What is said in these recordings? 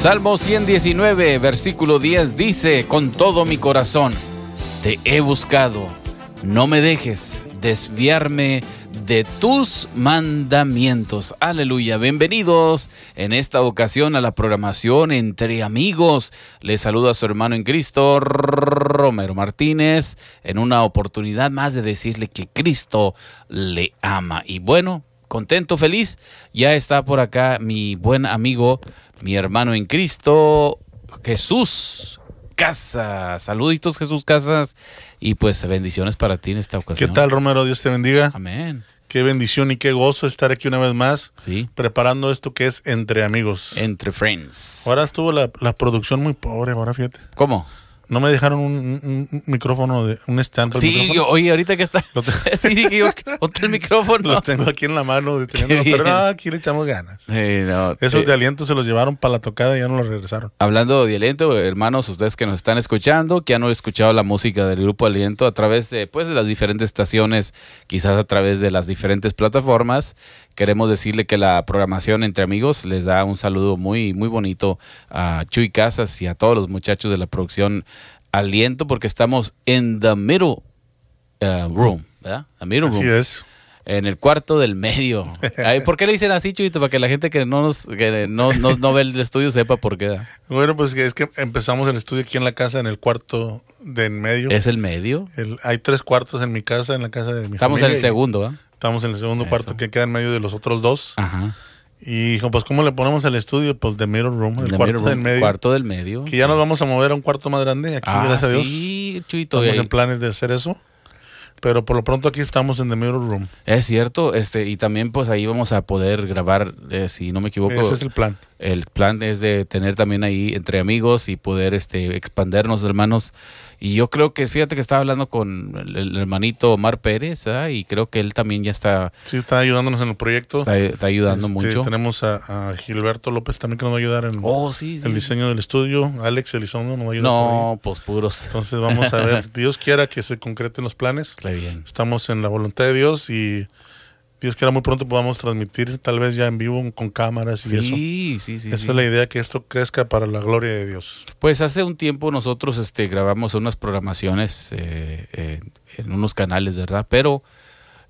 Salmo 119, versículo 10 dice, con todo mi corazón, te he buscado, no me dejes desviarme de tus mandamientos. Aleluya. Bienvenidos en esta ocasión a la programación Entre Amigos. Les saluda a su hermano en Cristo, Romero Martínez, en una oportunidad más de decirle que Cristo le ama. Y bueno, contento, feliz. Ya está por acá mi buen amigo, mi hermano en Cristo, Jesús Casas. Saluditos, Jesús Casas. Y pues bendiciones para ti en esta ocasión. ¿Qué tal, Romero? Dios te bendiga. Amén. Qué bendición y qué gozo estar aquí una vez más. Sí. Preparando esto que es Entre Amigos. Entre Friends. Ahora estuvo la, la producción muy pobre, ahora fíjate. ¿Cómo? No me dejaron un, un- un micrófono, de, un stand. para el Sí, oye, ahorita que está. Sí, dije yo, el micrófono. Lo tengo aquí en la mano, deteniéndolo, Qué pero no, aquí le echamos ganas. Sí, no, Esos eh, de aliento se los llevaron para la tocada y ya no los regresaron. Hablando de aliento, hermanos, ustedes que nos están escuchando, que han escuchado la música del grupo Aliento a través de, pues, de las diferentes estaciones, quizás a través de las diferentes plataformas, queremos decirle que la programación entre amigos les da un saludo muy, muy bonito a Chuy Casas y a todos los muchachos de la producción Aliento, porque estamos en the middle uh, room, ¿verdad? The middle Así room. es. En el cuarto del medio. Ay, ¿Por qué le dicen así, Chuyito? Para que la gente que no nos, que no, no, no ve el estudio sepa por qué. ¿verdad? Bueno, pues es que empezamos el estudio aquí en la casa, en el cuarto de en medio. Es el medio. El- hay tres cuartos en mi casa, en la casa de mi Estamos en el segundo, ¿ah? Estamos en el segundo Eso. cuarto que queda en medio de los otros dos. Ajá. Y dijo, pues ¿cómo le ponemos al estudio? Pues de Mirror Room, el The cuarto middle del room, medio. Cuarto del medio. Que ya nos vamos a mover a un cuarto más grande aquí, ah, gracias a Dios. Sí, Chuyito. Estamos en planes de hacer eso. Pero por lo pronto aquí estamos en The Mirror Room. Es cierto, este, y también pues ahí vamos a poder grabar, eh, si no me equivoco, Ese es el plan. el plan es de tener también ahí entre amigos y poder este expandernos hermanos y yo creo que fíjate que estaba hablando con el, el hermanito Omar Pérez ¿ah? y creo que él también ya está, Sí, está ayudándonos en el proyecto. está, está ayudando Este, mucho Tenemos a, a Gilberto López también que nos va a ayudar en oh sí, sí. el diseño del estudio. Alex Elizondo nos va a ayudar no pues puros Entonces vamos a ver, Dios quiera que se concreten los planes. Bien Estamos en la voluntad de Dios y Dios quiera muy pronto podamos transmitir, tal vez ya en vivo con cámaras y eso. sí sí sí, Esa es la idea, que esto crezca para la gloria de Dios. Pues hace un tiempo nosotros este, grabamos unas programaciones eh, eh, en unos canales, ¿verdad? Pero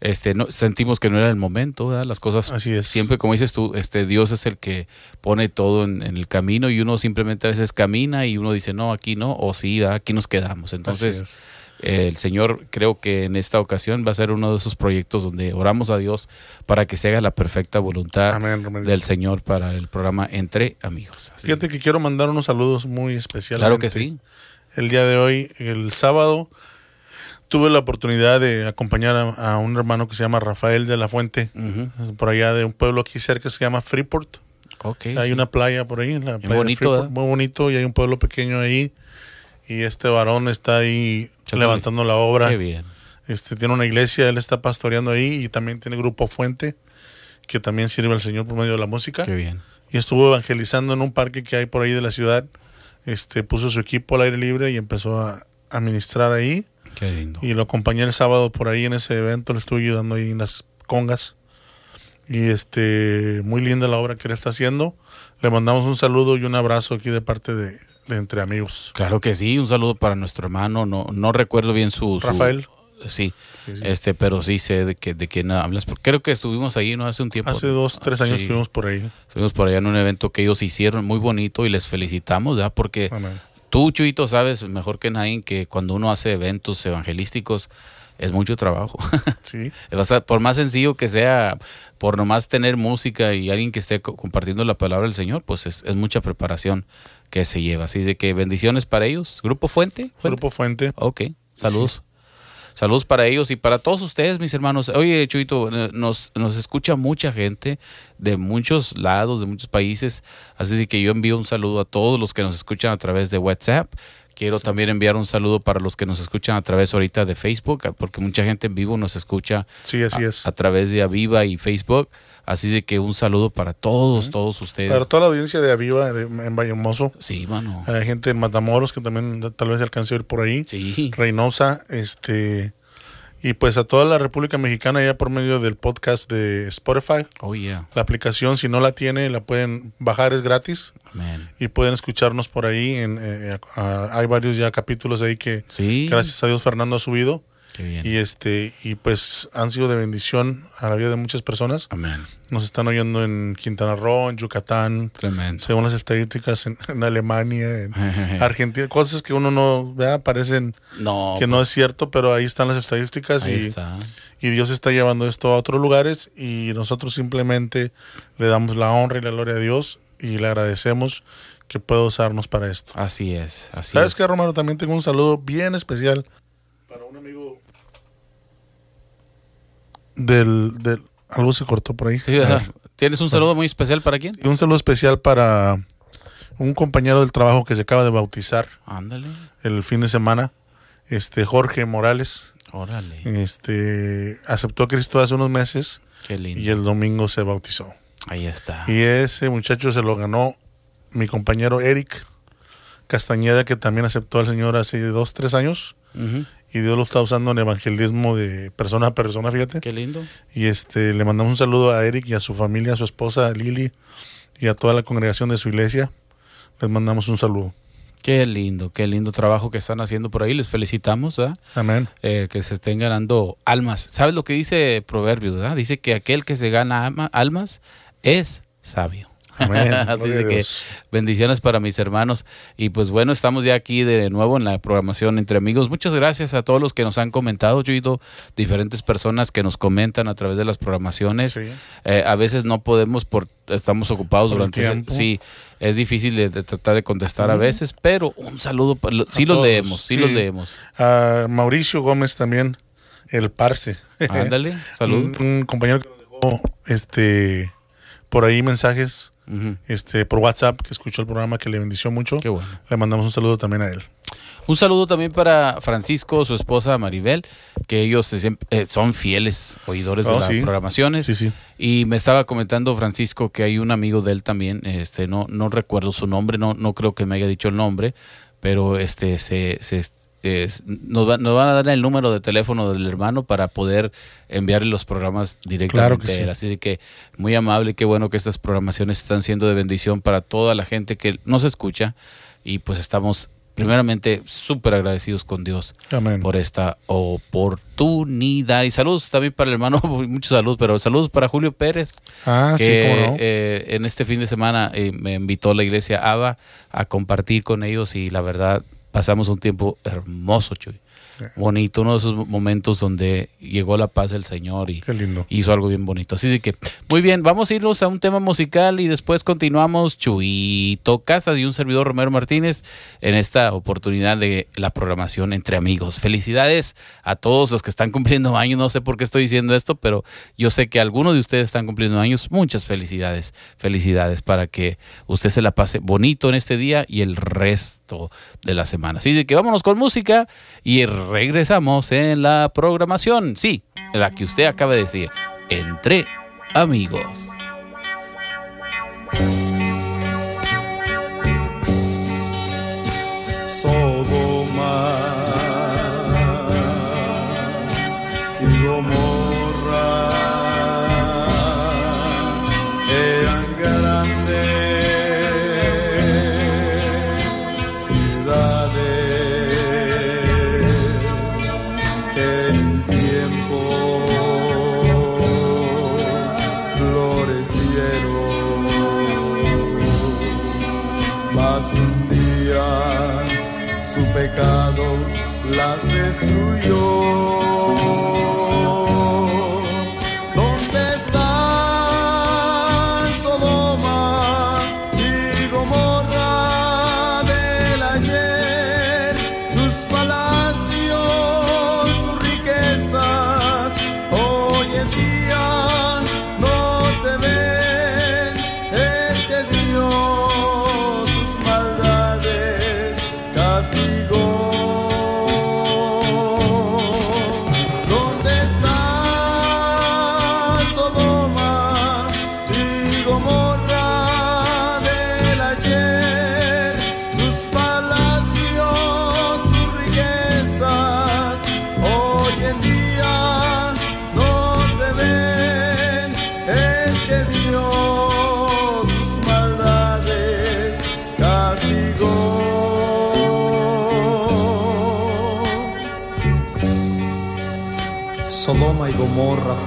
este, no, sentimos que no era el momento, ¿verdad? Las cosas Así es. siempre, como dices tú, este, Dios es el que pone todo en, en el camino y uno simplemente a veces camina y uno dice, no, aquí no, o sí, ¿verdad? aquí nos quedamos. Así Entonces, es. El Señor creo que en esta ocasión va a ser uno de esos proyectos donde oramos a Dios para que se haga la perfecta voluntad Amén, del Señor para el programa Entre Amigos. Así. Fíjate que quiero mandar unos saludos muy especiales. Claro que sí. El día de hoy, el sábado, tuve la oportunidad de acompañar a, a un hermano que se llama Rafael de la Fuente, por allá de un pueblo aquí cerca que se llama Freeport. Ok, hay sí. una playa por ahí, la playa bonito, Freeport, muy bonito, y hay un pueblo pequeño ahí. Y este varón está ahí levantando la obra. Qué bien. Este tiene una iglesia, él está pastoreando ahí y también tiene grupo Fuente, que también sirve al Señor por medio de la música. Qué bien. y estuvo evangelizando en un parque que hay por ahí de la ciudad. Este puso su equipo al aire libre y empezó a, a ministrar ahí. Qué lindo. Y lo acompañé el sábado por ahí en ese evento, le estuve ayudando ahí en las congas. Y este, muy linda la obra que él está haciendo. Le mandamos un saludo y un abrazo aquí de parte de, de Entre Amigos. Claro que sí, un saludo para nuestro hermano. No, no recuerdo bien su, su- Rafael. Sí, Sí, sí. este, pero sí sé de que de quién hablas. porque Creo que estuvimos ahí no hace un tiempo. Hace dos, tres años Sí. estuvimos por ahí. Estuvimos por allá en un evento que ellos hicieron muy bonito y les felicitamos, ¿verdad? Porque Amén. tú, Chuito, sabes mejor que nadie que cuando uno hace eventos evangelísticos es mucho trabajo. Sí, por más sencillo que sea, por nomás tener música y alguien que esté co- compartiendo la palabra del Señor, pues es, es mucha preparación que se lleva. Así de que bendiciones para ellos. ¿Grupo Fuente? ¿Fuente? Grupo Fuente. Ok, saludos. Saludos para ellos y para todos ustedes, mis hermanos. Oye, Chuito, eh, nos, nos escucha mucha gente de muchos lados, de muchos países. Así de que yo envío un saludo a todos los que nos escuchan a través de WhatsApp. Quiero también enviar un saludo para los que nos escuchan a través ahorita de Facebook, porque mucha gente en vivo nos escucha Sí, así a, es. a través de Aviva y Facebook. Así de que un saludo para todos, todos ustedes. Para toda la audiencia de Aviva de- en Vallemoso. Sí, mano. Hay gente en Matamoros que también tal vez alcance a ir por ahí. Sí. Reynosa, este Y pues a toda la República Mexicana ya por medio del podcast de Spotify. Oh, yeah. La aplicación, si no la tiene, la pueden bajar, es gratis. Y pueden escucharnos por ahí. En, eh, hay varios ya capítulos ahí que, Sí. gracias a Dios, Fernando ha subido. Y este y pues han sido de bendición a la vida de muchas personas. Amén. Nos están oyendo en Quintana Roo, en Yucatán, Tremendo. según las estadísticas, en, en Alemania, en Argentina. Cosas que uno no vea, parecen No, que no es cierto, pero ahí están las estadísticas ahí y, está. y Dios está llevando esto a otros lugares y nosotros simplemente le damos la honra y la gloria a Dios y le agradecemos que pueda usarnos para esto. Así es. Así ¿Sabes es. qué, Romano? También tengo un saludo bien especial para un amigo del... del algo se cortó por ahí. Sí. ¿Tienes un saludo muy especial para quién? Un saludo especial para un compañero del trabajo que se acaba de bautizar Ándale. el fin de semana, este Jorge Morales. Órale. Este aceptó a Cristo hace unos meses Qué lindo. y el domingo se bautizó. Ahí está. Y ese muchacho se lo ganó mi compañero Eric Castañeda, que también aceptó al Señor hace dos, tres años. Ujú. Y Dios lo está usando en evangelismo de persona a persona, fíjate. Qué lindo. Y este le mandamos un saludo a Eric y a su familia, a su esposa Lili y a toda la congregación de su iglesia. Les mandamos un saludo. Qué lindo, qué lindo trabajo que están haciendo por ahí. Les felicitamos, ¿verdad? Amén. Eh, que se estén ganando almas. ¿Sabes lo que dice Proverbios, verdad? Dice que aquel que se gana almas es sabio. Amén. Así de que bendiciones para mis hermanos. Y pues bueno, estamos ya aquí de nuevo en la programación entre amigos. Muchas gracias a todos los que nos han comentado. Yo he oído diferentes personas que nos comentan a través de las programaciones. Sí. Eh, a veces no podemos por estamos ocupados Por el durante ese- tiempo. sí es difícil de, de tratar de contestar a veces pero un saludo lo- sí los leemos sí, sí. los leemos A Mauricio Gómez también, el Parse. ándale salud un, un compañero que nos dejó este, por ahí mensajes Este, por WhatsApp que escuchó el programa que le bendició mucho. qué bueno Le mandamos un saludo también a él. un saludo también para Francisco su esposa Maribel que ellos eh, son fieles oidores de Oh, las sí. programaciones Sí, sí. Y me estaba comentando Francisco que hay un amigo de él también, este, no, no recuerdo su nombre, no, no creo que me haya dicho el nombre, pero este se, se es- nos, va- nos van a dar el número de teléfono del hermano para poder enviarle los programas directamente Claro que a él. sí. Así que muy amable, qué bueno que estas programaciones están siendo de bendición para toda la gente que nos escucha y pues estamos primeramente súper agradecidos con Dios Amén. por esta oportunidad. Y saludos también para el hermano, muchos saludos, pero saludos para Julio Pérez, Ah, sí, que cómo no. eh, en este fin de semana eh, me invitó a la iglesia ABA a compartir con ellos y la verdad pasamos un tiempo hermoso, Chuy. Bonito, uno de esos momentos donde llegó la paz del Señor y Qué lindo. hizo algo bien bonito. Así de que, muy bien, vamos a irnos a un tema musical y después continuamos Chuito Casas y un servidor Romero Martínez en esta oportunidad de la programación entre amigos. Felicidades a todos los que están cumpliendo años. No sé por qué estoy diciendo esto, pero yo sé que algunos de ustedes están cumpliendo años. Muchas felicidades, felicidades para que usted se la pase bonito en este día y el resto de la semana. Así de que vámonos con música y regresamos en la programación. Sí, la que usted acaba de decir, entre amigos.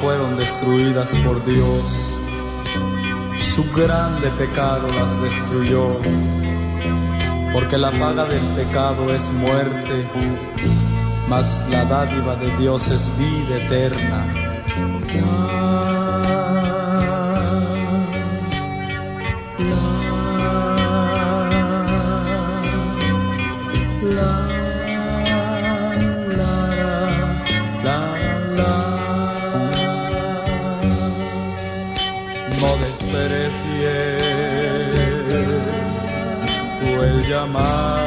Fueron destruidas por Dios. Su grande pecado las destruyó. Porque la paga del pecado es muerte, mas la dádiva de Dios es vida eterna. Tú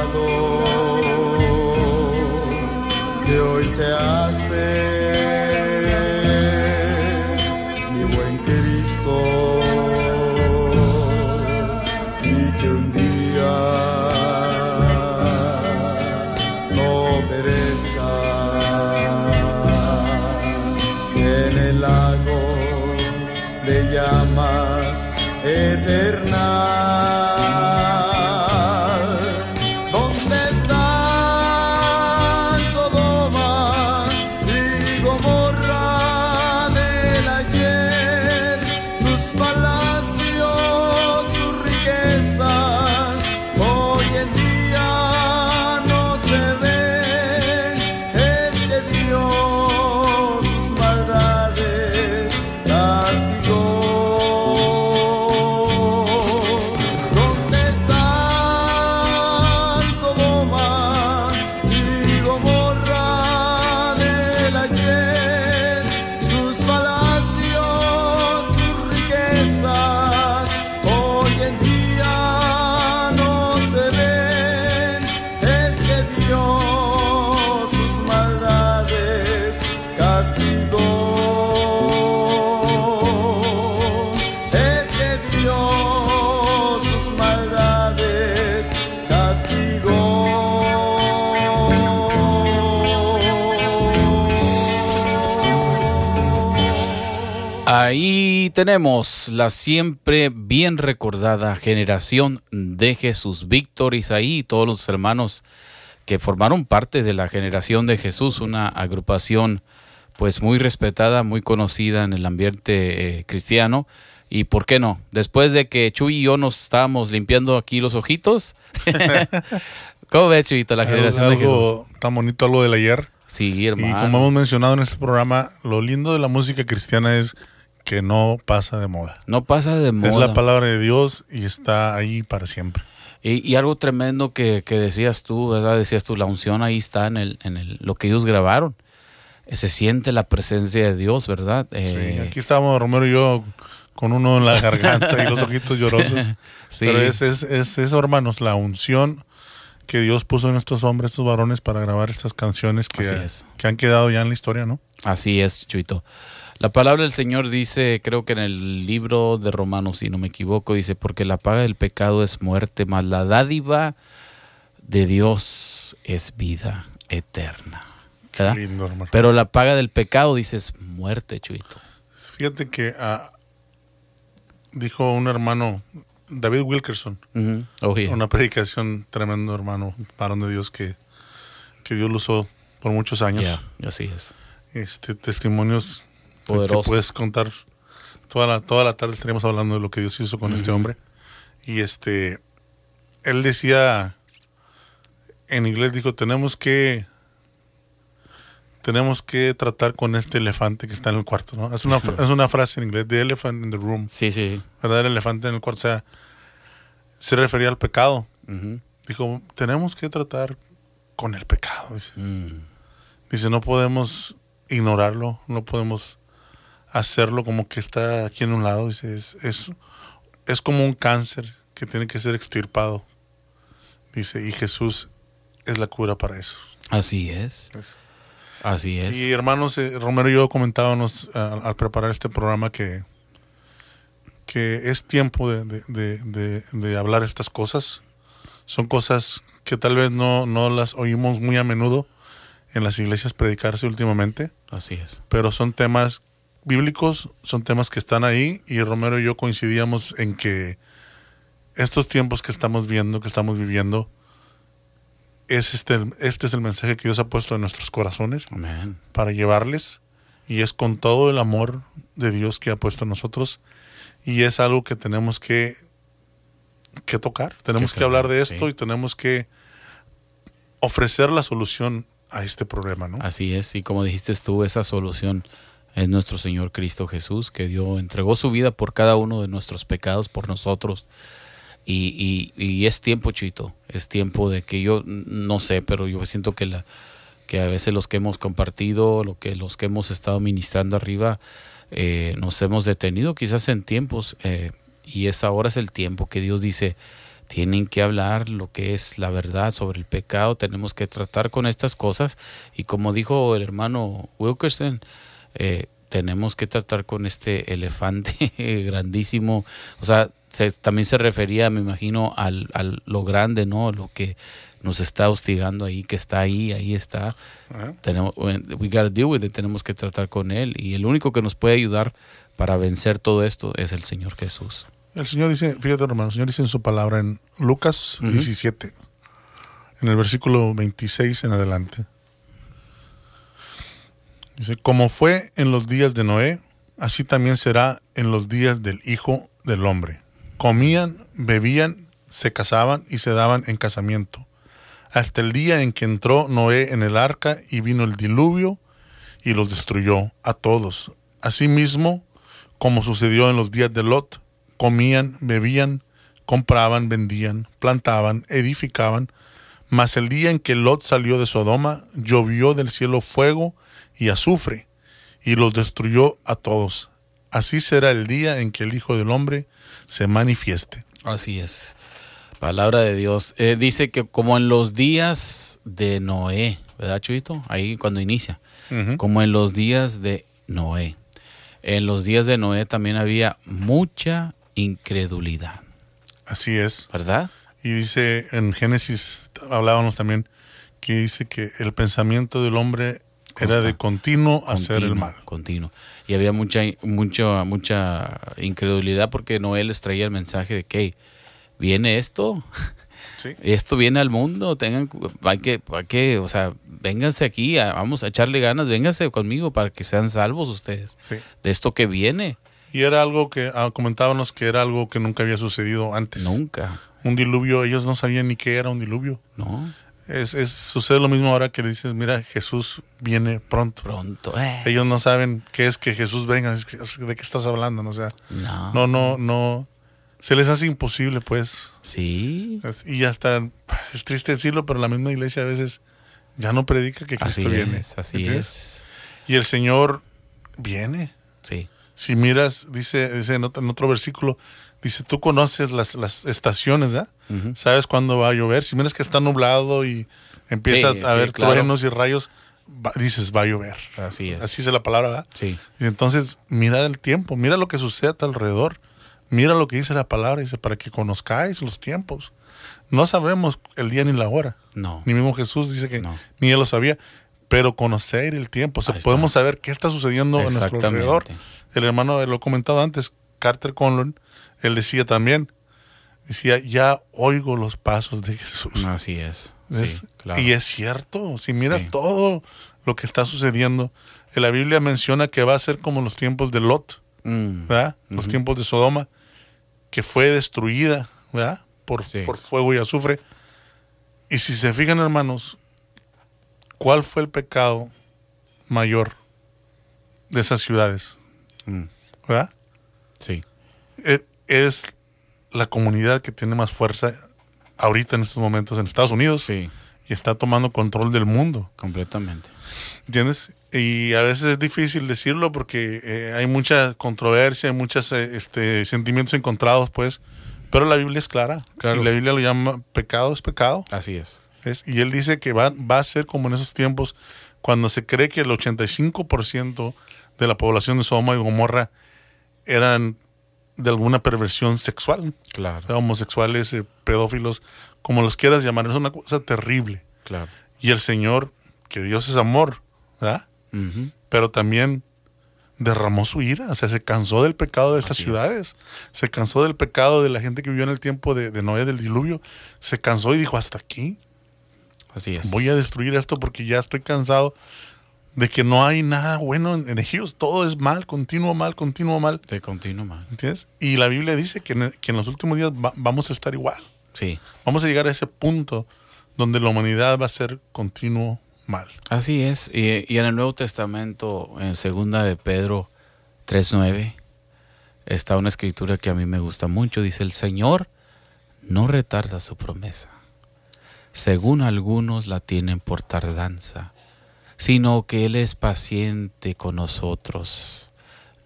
Ahí tenemos la siempre bien recordada generación de Jesús. Víctor, Isaí y todos los hermanos que formaron parte de la generación de Jesús, una agrupación pues muy respetada, muy conocida en el ambiente eh, cristiano. Y por qué no, después de que Chuy y yo nos estábamos limpiando aquí los ojitos, ¿cómo ves Chuyito la generación de Jesús? tan bonito, algo del ayer. Sí, Y hermano. como hemos mencionado en este programa, lo lindo de la música cristiana es que no pasa de moda. No pasa de moda. Es la palabra de Dios y está ahí para siempre. Y, y algo tremendo que, que decías tú, ¿verdad? Decías tú, la unción ahí está en, el, en el, lo que ellos grabaron. Se siente la presencia de Dios, ¿verdad? Sí, Eh, aquí estamos Romero y yo con uno en la garganta y los ojitos llorosos. Sí. Pero es, es, es eso, hermanos, la unción que Dios puso en estos hombres, estos varones, para grabar estas canciones que, es. que han quedado ya en la historia, ¿no? Así es, Chuito. La palabra del Señor dice, creo que en el libro de Romanos, si no me equivoco, dice, porque la paga del pecado es muerte, mas la dádiva de Dios es vida eterna. Qué ¿Verdad? lindo, hermano. Pero la paga del pecado, dice, es muerte, Chuito. Fíjate que ah, dijo un hermano, David Wilkerson. Oh, yeah. una predicación tremendo, hermano, varón de Dios que, que Dios lo usó por muchos años. Yeah, así es. este testimonios que Poderosos. puedes contar toda la toda la tarde estaríamos hablando de lo que Dios hizo con este hombre y este él decía en inglés dijo tenemos que tenemos que tratar con este elefante que está en el cuarto no es una es una frase en inglés the elephant in the room Sí, sí. verdad el elefante en el cuarto o sea se refería al pecado Ujú. dijo tenemos que tratar con el pecado dice Mm. Dice, no podemos ignorarlo, no podemos hacerlo como que está aquí en un lado. Dice, es, es, es como un cáncer que tiene que ser extirpado. Dice, y Jesús es la cura para eso. Así es. Así es. Y hermanos, eh, Romero y yo comentábamos ah, al preparar este programa que, que es tiempo de, de- de- de- de hablar estas cosas. Son cosas que tal vez no, no las oímos muy a menudo en las iglesias predicarse últimamente. Así es. pero son temas bíblicos, son temas que están ahí y Romero y yo coincidíamos en que estos tiempos que estamos viendo, que estamos viviendo, es este, este es el mensaje que Dios ha puesto en nuestros corazones para llevarles y es con todo el amor de Dios que ha puesto en nosotros y es algo que tenemos que, que tocar, tenemos que, hablar de esto sí. y tenemos que ofrecer la solución a este problema, ¿no? Así es, y como dijiste tú, esa solución es nuestro Señor Cristo Jesús, que dio, entregó su vida por cada uno de nuestros pecados, por nosotros. Y, y- es tiempo, Chito, es tiempo de que yo, no sé, pero yo siento que, la, que a veces los que hemos compartido, lo que, los que hemos estado ministrando arriba, eh, nos hemos detenido quizás en tiempos, eh, y es ahora es el tiempo que Dios dice, tienen que hablar lo que es la verdad sobre el pecado, tenemos que tratar con estas cosas y como dijo el hermano Wilkerson, eh, tenemos que tratar con este elefante grandísimo, o sea, se- también se refería, me imagino, al, al lo grande, ¿no? Lo que nos está hostigando ahí, que está ahí, ahí está. Tenemos, we gotta deal with it, tenemos que tratar con él y el único que nos puede ayudar para vencer todo esto es el Señor Jesús. El Señor dice, fíjate hermano, el Señor dice en su palabra en Lucas Ujú. 17, en el versículo 26 en adelante. Dice, como fue en los días de Noé, así también será en los días del Hijo del Hombre. Comían, bebían, se casaban y se daban en casamiento. Hasta el día en que entró Noé en el arca y vino el diluvio y los destruyó a todos. Asimismo, como sucedió en los días de Lot, comían, bebían, compraban, vendían, plantaban, edificaban. Mas el día en que Lot salió de Sodoma, llovió del cielo fuego y azufre, y los destruyó a todos. Así será el día en que el Hijo del Hombre se manifieste. Así es. Palabra de Dios. Eh, dice que como en los días de Noé, ¿verdad, Chuito? Ahí cuando inicia. Como en los días de Noé. En los días de Noé también había mucha incredulidad, Así es. ¿verdad? Y dice en Génesis, hablábamos también, que dice que el pensamiento del hombre era de continuo hacer el mal. Continuo. Y había mucha, mucha, mucha incredulidad porque Noé les traía el mensaje de que "Hey, viene esto, Sí. esto viene al mundo, tengan, hay que, hay que, o sea, vénganse aquí, vamos a echarle ganas, vénganse conmigo para que sean salvos ustedes Sí. de esto que viene. Y era algo que ah, comentábamos que era algo que nunca había sucedido antes. Nunca, Un diluvio, ellos no sabían ni qué era un diluvio. ¿no? Es, es- sucede lo mismo ahora que le dices, mira, Jesús viene pronto. Pronto, eh. Ellos no saben qué es que Jesús venga, de qué estás hablando, ¿no? o sea, No. no, no, no, se les hace imposible, pues. Sí, Y hasta es triste decirlo, pero la misma iglesia a veces ya no predica que Cristo así viene. es, así ¿entiendes? es. Y el Señor viene. Sí, Si miras, dice, dice en, otro, en otro versículo, dice, tú conoces las, las estaciones, ¿verdad? Ujú. Sabes cuándo va a llover. Si miras que está nublado y empieza Sí, a sí, haber claro. truenos y rayos, va- dices, va a llover. así es. Así es la palabra, ¿verdad? Sí, Y entonces, mira el tiempo, mira lo que sucede a tu alrededor. Mira lo que dice la palabra, dice, para que conozcáis los tiempos. No sabemos el día ni la hora. no. Ni mismo Jesús dice que No. ni él lo sabía. Pero conocer el tiempo. O sea, podemos saber qué está sucediendo a nuestro alrededor. El hermano, lo he comentado antes, Carter Conlon, él decía también, decía, ya oigo los pasos de Jesús. Así es. Es- sí, claro. Y es cierto, si miras Sí. todo lo que está sucediendo, en la Biblia menciona que va a ser como los tiempos de Lot, Mm, ¿verdad? Los tiempos de Sodoma, que fue destruida, ¿verdad? Por, Sí. por fuego y azufre. Y si se fijan, hermanos, ¿cuál fue el pecado mayor de esas ciudades? mm, ¿Verdad? Sí, E- Es la comunidad que tiene más fuerza ahorita en estos momentos en Estados Unidos sí, y está tomando control del mundo. completamente. ¿Entiendes? Y a veces es difícil decirlo porque eh, hay mucha controversia, hay muchos este, sentimientos encontrados, pues. Pero la Biblia es clara. Claro. Y la Biblia lo llama pecado es pecado. Así es. Y él dice que va, va a ser como en esos tiempos cuando se cree que el 85% de la población de Sodoma y Gomorra eran de alguna perversión sexual. Claro, Homosexuales, eh, pedófilos, como los quieras llamar. Es una cosa terrible. claro. Y el Señor, que Dios es amor, ¿verdad? Pero también derramó su ira, o sea, se cansó del pecado de estas Así es. ciudades, se cansó del pecado de la gente que vivió en el tiempo de, de Noé del diluvio, se cansó y dijo, hasta aquí, Así es. voy a destruir esto porque ya estoy cansado de que no hay nada bueno en, ellos, todo es mal, continuo mal, continuo mal. De continuo mal. ¿Entiendes? Y la Biblia dice que en, que en los últimos días vamos a estar igual. Sí. Vamos a llegar a ese punto donde la humanidad va a ser continuo mal. Así es. Y, y en el Nuevo Testamento, en segunda de Pedro 3.9, está una escritura que a mí me gusta mucho. Dice, el Señor no retarda su promesa, según algunos la tienen por tardanza sino que Él es paciente con nosotros,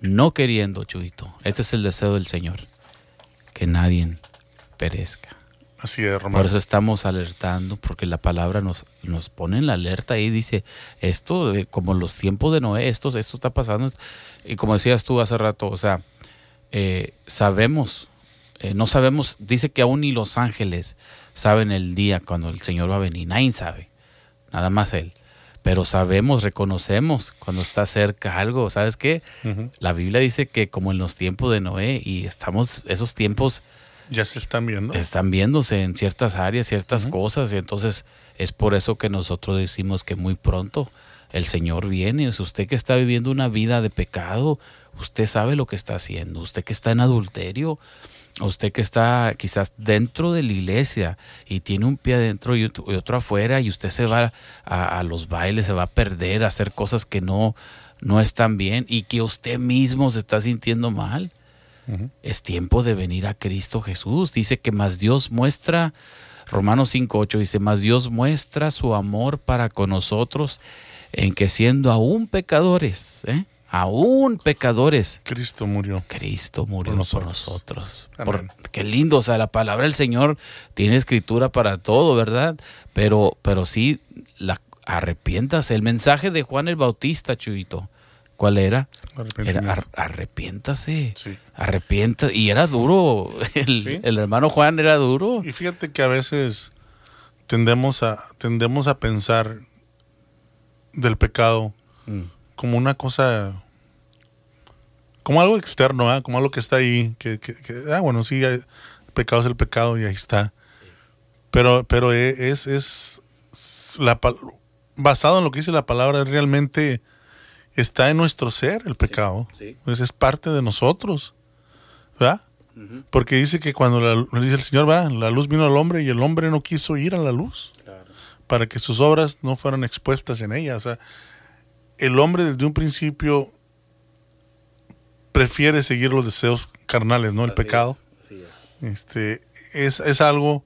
no queriendo, Chuito. Este es el deseo del Señor, que nadie perezca. Así es, Romano. Por eso estamos alertando, porque la palabra nos, nos pone en la alerta y dice, esto, como los tiempos de Noé, esto, esto está pasando. Y como decías tú hace rato, o sea, eh, sabemos, eh, no sabemos, dice que aún ni los ángeles saben el día cuando el Señor va a venir, nadie sabe, nada más Él pero sabemos, reconocemos cuando está cerca algo. ¿Sabes qué? La Biblia dice que como en los tiempos de Noé y estamos, esos tiempos... Ya se están viendo. Están viéndose en ciertas áreas, ciertas cosas, y entonces es por eso que nosotros decimos que muy pronto el Señor viene. Usted que está viviendo una vida de pecado, usted sabe lo que está haciendo. Usted que está en adulterio, usted que está quizás dentro de la iglesia y tiene un pie adentro y otro afuera y usted se va a, los bailes, se va a perder, a hacer cosas que no, no están bien y que usted mismo se está sintiendo mal. Es tiempo de venir a Cristo Jesús. Dice que más Dios muestra, Romanos 5.8 dice, más Dios muestra su amor para con nosotros en que siendo aún pecadores, ¿eh? Aún pecadores. Cristo murió. Cristo murió por nosotros. qué lindo, o sea, la palabra del Señor tiene escritura para todo, ¿verdad? Pero, pero sí, la, arrepiéntase. El mensaje de Juan el Bautista, Chuito, ¿cuál era? Era arrepiéntase. Sí. Arrepienta. Y era duro. El, el, hermano Juan era duro. Y fíjate que a veces tendemos a, tendemos a pensar del pecado. Mm como una cosa, como algo externo, ¿ah? como algo que está ahí, que, ah, bueno, sí, el pecado es el pecado y ahí está. Pero, pero e, es, es la, basado en lo que dice la palabra, realmente está en nuestro ser el pecado. Pues es parte de nosotros. ¿Verdad? Porque dice que cuando la, dice el Señor, va, la luz vino al hombre y el hombre no quiso ir a la luz para que sus obras no fueran expuestas en ella. O sea, el hombre desde un principio prefiere seguir los deseos carnales, ¿no? El pecado. Es, Este, es, es, algo,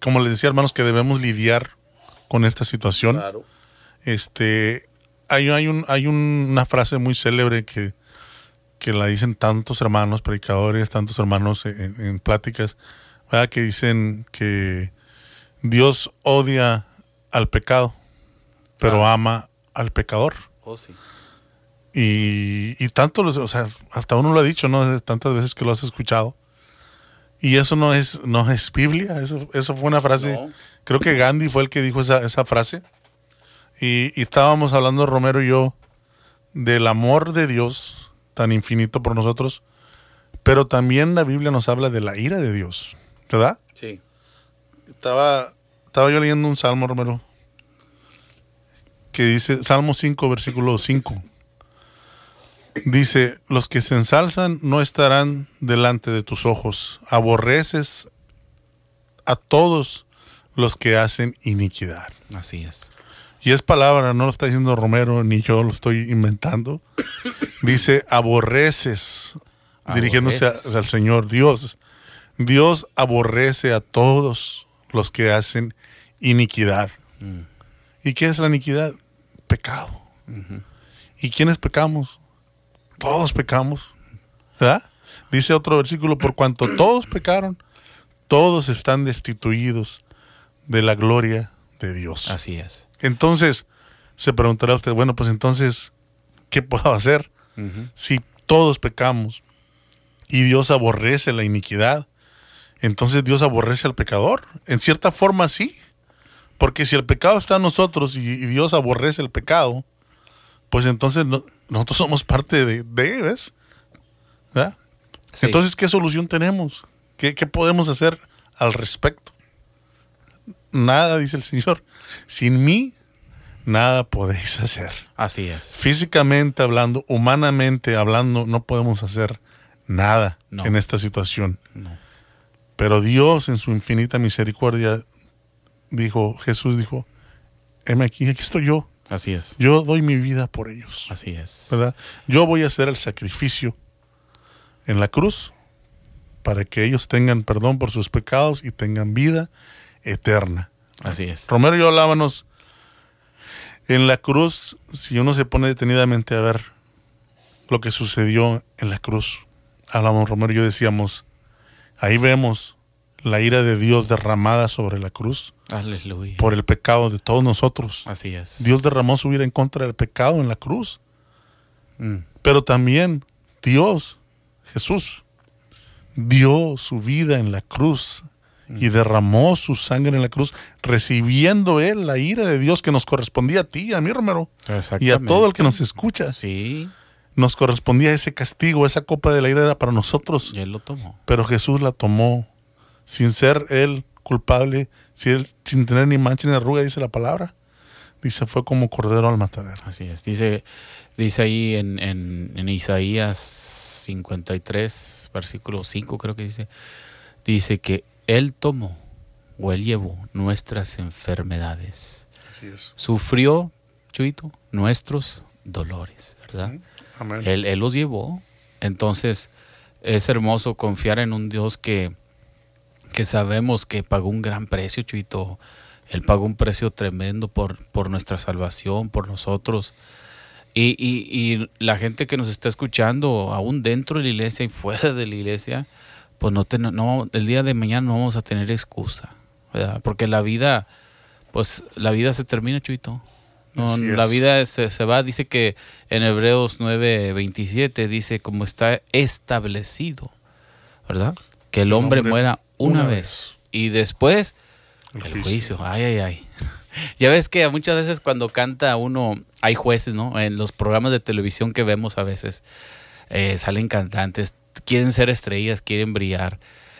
como les decía hermanos, que debemos lidiar con esta situación. Este, hay, hay, un, hay una frase muy célebre que, que la dicen tantos hermanos, predicadores, tantos hermanos en, pláticas, que dicen que Dios odia al pecado, pero ama al pecador. Oh, y, tanto, o sea, hasta uno lo ha dicho, ¿no? Tantas veces que lo has escuchado. Y eso no es, no es Biblia, eso, eso fue una frase, creo que Gandhi fue el que dijo esa, esa frase. Y, y, estábamos hablando, Romero y yo, del amor de Dios tan infinito por nosotros, pero también la Biblia nos habla de la ira de Dios, ¿verdad? Sí. Estaba, estaba yo leyendo un salmo, Romero, que dice, Salmo 5, versículo 5. Dice, los que se ensalzan no estarán delante de tus ojos, aborreces a todos los que hacen iniquidad. Así es. Y es palabra, no lo está diciendo Romero ni yo lo estoy inventando. Dice, aborreces, dirigiéndose al Señor Dios. Dios aborrece a todos los que hacen iniquidad. Mm. ¿Y qué es la iniquidad? Pecado. ¿Y quiénes pecamos? Todos pecamos. ¿Verdad? Dice otro versículo, por cuanto todos pecaron, todos están destituidos de la gloria de Dios. Así es. Entonces, se preguntará usted, bueno, pues entonces, ¿qué puedo hacer? Si todos pecamos y Dios aborrece la iniquidad, entonces Dios aborrece al pecador. En cierta forma sí, porque si el pecado está en nosotros y, Dios aborrece el pecado, pues entonces nosotros somos parte de, de ¿ves? Entonces, ¿qué solución tenemos? ¿Qué, podemos hacer al respecto? Nada, dice el Señor. Sin mí, nada podéis hacer. Así es. Físicamente hablando, humanamente hablando, no podemos hacer nada No. en esta situación. No. Pero Dios en su infinita misericordia dijo, Jesús dijo, heme aquí, aquí estoy yo. Así es. Yo doy mi vida por ellos. Así es. ¿verdad? Yo voy a hacer el sacrificio en la cruz para que ellos tengan perdón por sus pecados y tengan vida eterna. Así es. Romero y yo hablábamos en la cruz, si uno se pone detenidamente a ver lo que sucedió en la cruz, hablábamos Romero y yo decíamos, ahí vemos la ira de Dios derramada sobre la cruz Aleluya. por el pecado de todos nosotros. Así es. Dios derramó su ira en contra del pecado en la cruz. Mm. Pero también Dios, Jesús, dio su vida en la cruz y derramó su sangre en la cruz, recibiendo él la ira de Dios que nos correspondía a ti, a mí, Romero, y a todo el que nos escucha. Sí, Nos correspondía ese castigo, esa copa de la ira era para nosotros, y él lo tomó. pero Jesús la tomó sin ser él culpable, sin, él- sin tener ni mancha ni arruga, dice la palabra. Dice, fue como cordero al matadero. Así es. Dice, dice ahí en, en, en Isaías 53, versículo 5 creo que dice, dice que Él tomó o Él llevó nuestras enfermedades. Así es. Sufrió, Chuito, nuestros dolores, ¿verdad? Amén. Él, él los llevó. Entonces es hermoso confiar en un Dios que, que sabemos que pagó un gran precio, Chuito. Él pagó un precio tremendo por, por nuestra salvación, por nosotros. Y, y, y la gente que nos está escuchando, aún dentro de la iglesia y fuera de la iglesia, pues no, ten- no el día de mañana no vamos a tener excusa, ¿verdad? Porque la vida, pues la vida se termina, Chuito. No, la vida se, se va, dice que en Hebreos 9:27 dice como está establecido, ¿verdad? Que el El hombre, muera una, una vez. vez. y después El el, juicio. juicio. Ay, ay, ay. Ya ves que muchas veces cuando canta uno, hay jueces, ¿no? En los programas de televisión que vemos a veces, eh, salen cantantes, quieren ser estrellas, quieren brillar,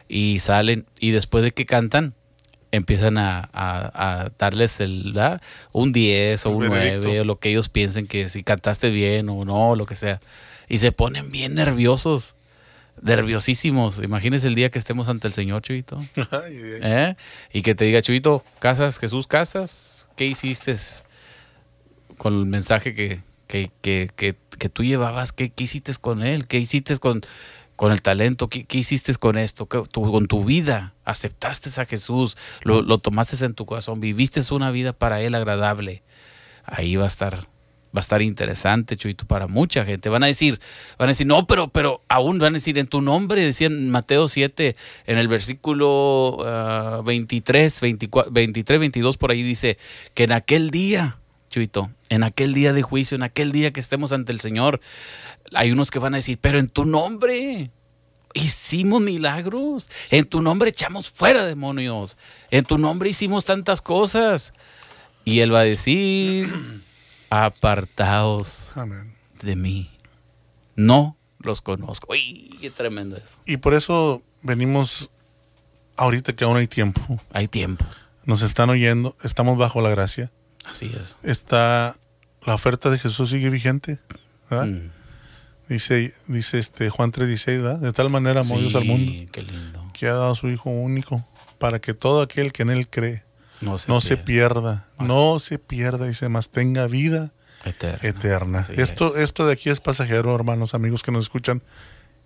y salen, y después de que cantan, empiezan a, a- a darles el, ¿verdad? un 10 o un veredicto. 9, o lo que ellos piensen que si cantaste bien o no, lo que sea. Y se ponen bien nerviosos, nerviosísimos. Imagínense el día que estemos ante el Señor, ay. ¿Eh? Y que te diga, Chuyito, casas, Jesús, casas, ¿qué hiciste con el mensaje que, que, que, que, que tú llevabas? ¿Qué, qué hiciste con él? ¿Qué hiciste con, con el talento? ¿Qué, qué hiciste con esto? ¿Qué- tú- con tu vida? ¿Aceptaste a Jesús? ¿Lo, lo tomaste en tu corazón? ¿Viviste una vida para él agradable? Ahí va a estar. Va a estar interesante, Chuyito, para mucha gente. Van a decir, van a decir, no, pero, pero aún van a decir, en tu nombre, decían Mateo 7, en el versículo ah, 23, 24, 23, 22, por ahí dice que en aquel día, Chuito, en aquel día de juicio, en aquel día que estemos ante el Señor, hay unos que van a decir, pero en tu nombre hicimos milagros, en tu nombre echamos fuera demonios, en tu nombre hicimos tantas cosas. Y Él va a decir, apartaos Amén. de mí, no los conozco. ¡Uy, qué tremendo eso! Y por eso venimos ahorita que aún hay tiempo. Hay tiempo, Nos están oyendo, estamos bajo la gracia. así es. Está la oferta de Jesús sigue vigente. ¿verdad? Mm. Dice, dice este Juan 3:16, ¿verdad? De tal manera amó Dios al mundo Sí, qué lindo. que ha dado a su Hijo único para que todo aquel que en él cree No se, no se pierda. no se pierda, dice, más tenga vida Eterna. eterna. Esto, es. esto de aquí es pasajero, hermanos, amigos que nos escuchan.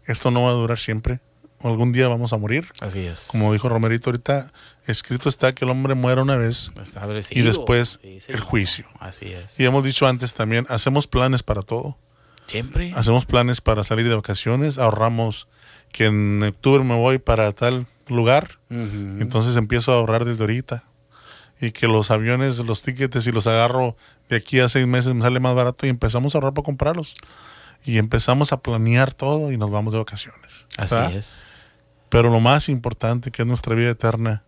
Esto no va a durar siempre. Algún día vamos a morir. Así es. Como dijo Romerito ahorita, escrito está que el hombre muera una vez y después Sí, el juicio. Así es. Y hemos dicho antes también, hacemos planes para todo. Siempre. Hacemos planes para salir de vacaciones, ahorramos que en octubre me voy para tal lugar, entonces empiezo a ahorrar desde ahorita. Y que los aviones, los tickets, si los agarro de aquí a seis meses me sale más barato y empezamos a ahorrar para comprarlos. Y empezamos a planear todo y nos vamos de vacaciones. Así ¿verdad? es. Pero lo más importante que es nuestra vida eterna,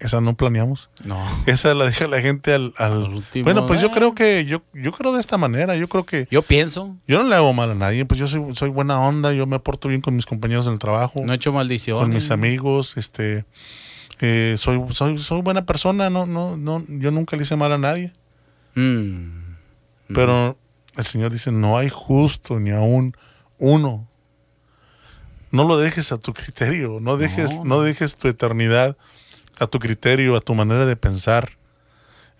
esa no planeamos. No. Esa la deja la gente al... al- Al último, bueno, pues yo creo que yo, yo creo de esta manera. Yo creo que Yo pienso, yo no le hago mal a nadie. Pues yo soy, soy buena onda. Yo me porto bien con mis compañeros en el trabajo, no he hecho maldición. con mis amigos. Este, eh, soy, soy, soy buena persona. No, no, no, yo nunca le hice mal a nadie. Mm. Pero el Señor dice, no hay justo ni aún uno. No lo dejes a tu criterio, no dejes, No, no, dejes tu eternidad a tu criterio, a tu manera de pensar.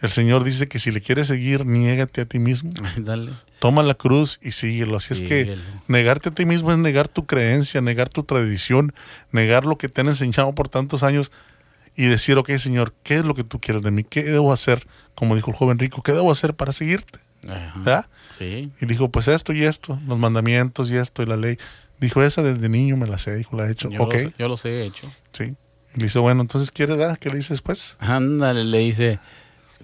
El Señor dice que si le quieres seguir, niégate a ti mismo. Dale. Toma la cruz y síguelo. Así es que negarte a ti mismo es negar tu creencia, negar tu tradición, negar lo que te han enseñado por tantos años y decir, ok, Señor, ¿qué es lo que tú quieres de mí? ¿Qué debo hacer? Como dijo el joven rico, ¿qué debo hacer para seguirte? Ajá. ¿Verdad? Sí. Y dijo, pues esto y esto, los mandamientos y esto y la ley. Dijo, esa desde niño me la sé, dijo, la he hecho. Yo, ok, los, yo los he hecho. sí. Y le dice, bueno, entonces, ¿quieres dar? ¿Qué le dices después? Ándale, le dice,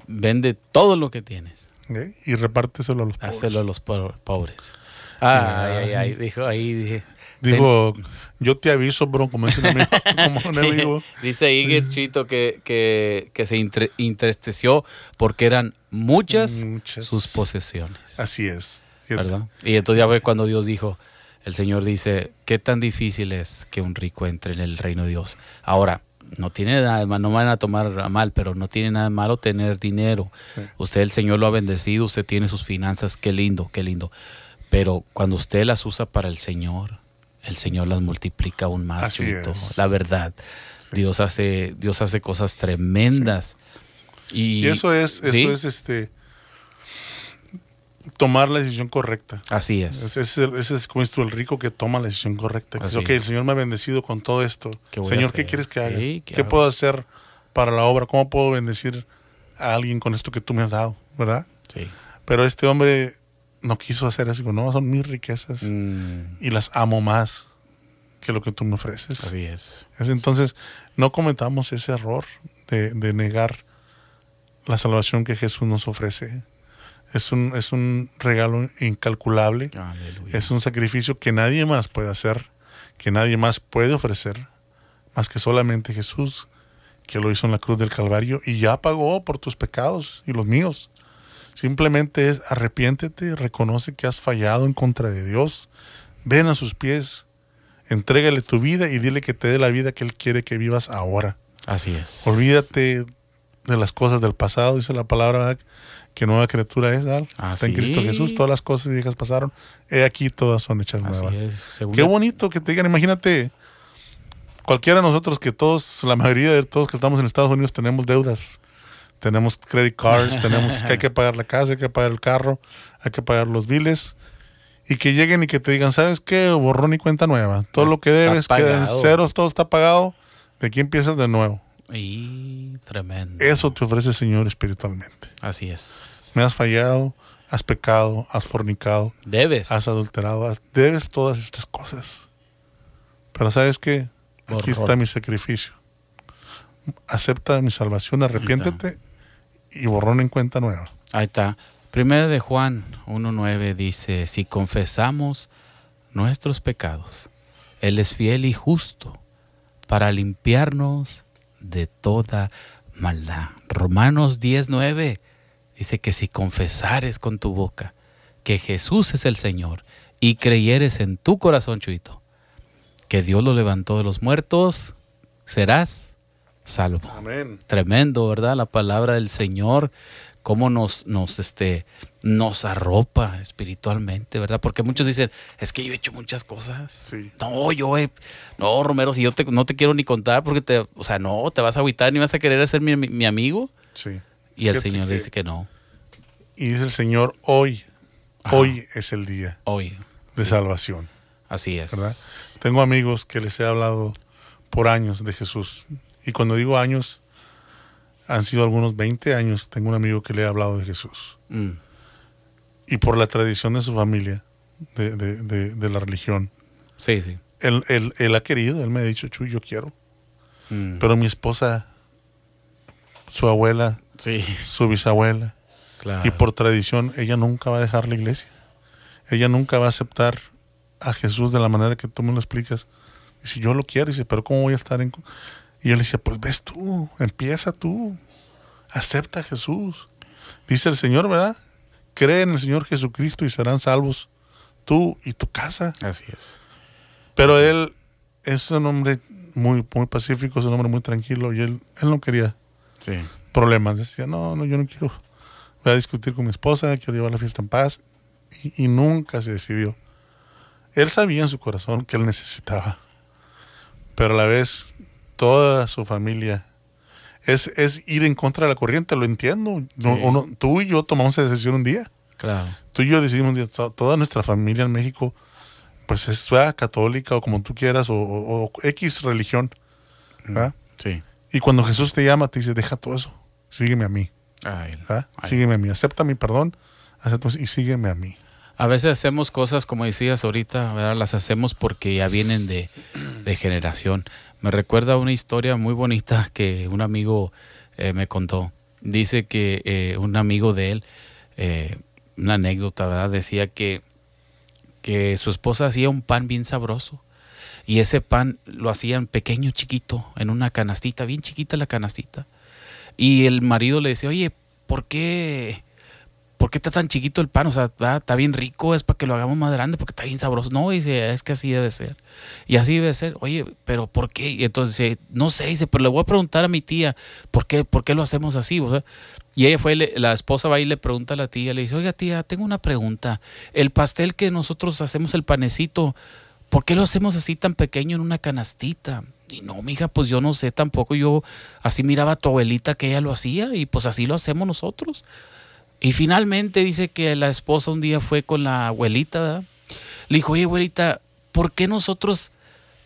vende todo lo que tienes. ¿Eh? Y repárteselo a los pobres. Hácelo a los po- pobres. Ay, ay, ay, dijo ahí, dije. Dijo, yo te aviso, bro, como dice un amigo. como un amigo. Dice que Chito que, que, que se entristeció porque eran muchas, Muchas. sus posesiones. Así es. ¿verdad? Y entonces ya ve cuando Dios dijo, el Señor dice, ¿qué tan difícil es que un rico entre en el reino de Dios? Ahora, no tiene nada no van a tomar mal, pero no tiene nada de malo tener dinero. Sí. Usted, el Señor lo ha bendecido, usted tiene sus finanzas, qué lindo, qué lindo. Pero cuando usted las usa para el Señor, el Señor las multiplica aún más, Así es. La verdad. Dios hace, Dios hace cosas tremendas. Y, Y eso es, eso ¿sí? es este tomar la decisión correcta. Así es. Ese es, el, ese es tú, el rico que toma la decisión correcta. Que ok, el Señor me ha bendecido con todo esto. ¿Qué voy a Señor, ¿qué quieres que haga? ¿qué ¿Qué, puedo hacer para la obra? ¿Cómo puedo bendecir a alguien con esto que tú me has dado? ¿Verdad? Sí. Pero este hombre no quiso hacer eso. No, son mis riquezas Mm, y las amo más que lo que tú me ofreces. así es. Es entonces, no cometamos ese error de, de negar la salvación que Jesús nos ofrece. Es un, es un regalo incalculable, Aleluya. es un sacrificio que nadie más puede hacer, que nadie más puede ofrecer, más que solamente Jesús, que lo hizo en la cruz del Calvario y ya pagó por tus pecados y los míos. Simplemente es arrepiéntete, reconoce que has fallado en contra de Dios, ven a sus pies, entrégale tu vida y dile que te dé la vida que Él quiere que vivas ahora. Así es. Olvídate de las cosas del pasado, dice la palabra que nueva criatura es. Ah, está en. Cristo Jesús, todas las cosas viejas pasaron, he aquí todas son hechas Así nuevas. es. Segunda- Qué bonito que te digan, imagínate, cualquiera de nosotros que todos, la mayoría de todos que estamos en Estados Unidos tenemos deudas, tenemos credit cards, tenemos que hay que pagar la casa, hay que pagar el carro, hay que pagar los biles. Y que lleguen y que te digan, ¿sabes qué? Borrón y cuenta nueva. Todo lo que debes, pagado. ceros, todo está pagado. De aquí empiezas de nuevo. Y tremendo. Eso te ofrece el Señor espiritualmente. Así es. Me has fallado, has pecado, has fornicado, Debes. has adulterado, has- debes todas estas cosas. Pero ¿sabes qué? Aquí está mi sacrificio. Acepta mi salvación, arrepiéntete y borrón en cuenta nueva. Ahí está. Primera de Juan 1.9 dice, si confesamos nuestros pecados, Él es fiel y justo para limpiarnos de toda maldad. Romanos 10.9 dice que si confesares con tu boca que Jesús es el Señor y creyeres en tu corazón, Chuito, que Dios lo levantó de los muertos, serás salvo Amén. tremendo, ¿verdad? La palabra del Señor, cómo nos, nos, este, nos arropa espiritualmente, ¿verdad? Porque muchos dicen, es que yo he hecho muchas cosas. Sí. No, yo he, no, Romero, si yo te, no te quiero ni contar porque te, o sea, no, te vas a agüitar ni vas a querer ser mi, mi- mi amigo. Sí. Y el Fíjate Señor que- dice que no, Y dice el Señor, hoy, Ajá. hoy es el día hoy, de salvación. así es. ¿verdad? Tengo amigos que les he hablado por años de Jesús. Y cuando digo años, han sido algunos 20 años. Tengo un amigo que le he hablado de Jesús. Mm, Y por la tradición de su familia, de, de- de- de la religión, sí, sí. él, él- él ha querido, él me ha dicho, Chuy, yo quiero. Mm, Pero mi esposa, su abuela, sí, su bisabuela, claro. y por tradición, ella nunca va a dejar la iglesia. Ella nunca va a aceptar a Jesús de la manera que tú me lo explicas. Y si yo lo quiero, dice, pero ¿cómo voy a estar en...? Co-?" Y yo le decía, pues ves tú, empieza tú, acepta a Jesús. Dice el Señor, ¿verdad? Cree en el Señor Jesucristo y serán salvos tú y tu casa. Así es. Pero él es un hombre muy, muy pacífico, es un hombre muy tranquilo y él, él no quería Sí. problemas. Decía, no, no, yo no quiero voy a discutir con mi esposa, quiero llevar la fiesta en paz. Y, y nunca se decidió. Él sabía en su corazón que él necesitaba, pero a la vez toda su familia es, es ir en contra de la corriente, lo entiendo. No, Sí. uno- tú y yo tomamos esa decisión un día. Claro. Tú y yo decidimos, un día, to- toda nuestra familia en México, pues es ¿verdad? católica o como tú quieras, o, o- o X religión. ¿verdad? Sí. Y cuando Jesús te llama, te dice, deja todo eso, sígueme a mí. Ay, ¿verdad? ay. Sígueme a mí, acepta mi perdón, acepta y sígueme a mí. A veces hacemos cosas, como decías ahorita, ¿verdad? las hacemos porque ya vienen de, de generación. Me recuerda una historia muy bonita que un amigo eh, me contó. Dice que eh, un amigo de él, eh, una anécdota, ¿verdad? Decía que, que su esposa hacía un pan bien sabroso. Y ese pan lo hacían pequeño, chiquito, en una canastita, bien chiquita la canastita. Y el marido le decía, oye, ¿por qué, ¿por qué está tan chiquito el pan? O sea, está bien rico, es para que lo hagamos más grande porque está bien sabroso. No, dice, es que así debe ser. Y así debe ser. Oye, pero ¿por qué? Y entonces no sé, dice, pero le voy a preguntar a mi tía, ¿por qué, por qué lo hacemos así? Y ella fue, la esposa va y le pregunta a la tía, le dice, oiga tía, tengo una pregunta. El pastel que nosotros hacemos, el panecito, ¿por qué lo hacemos así tan pequeño en una canastita? Y no, mija, pues yo no sé tampoco. Yo así miraba a tu abuelita que ella lo hacía y pues así lo hacemos nosotros. Y finalmente dice que la esposa un día fue con la abuelita, ¿verdad? Le dijo, oye, abuelita, ¿por qué nosotros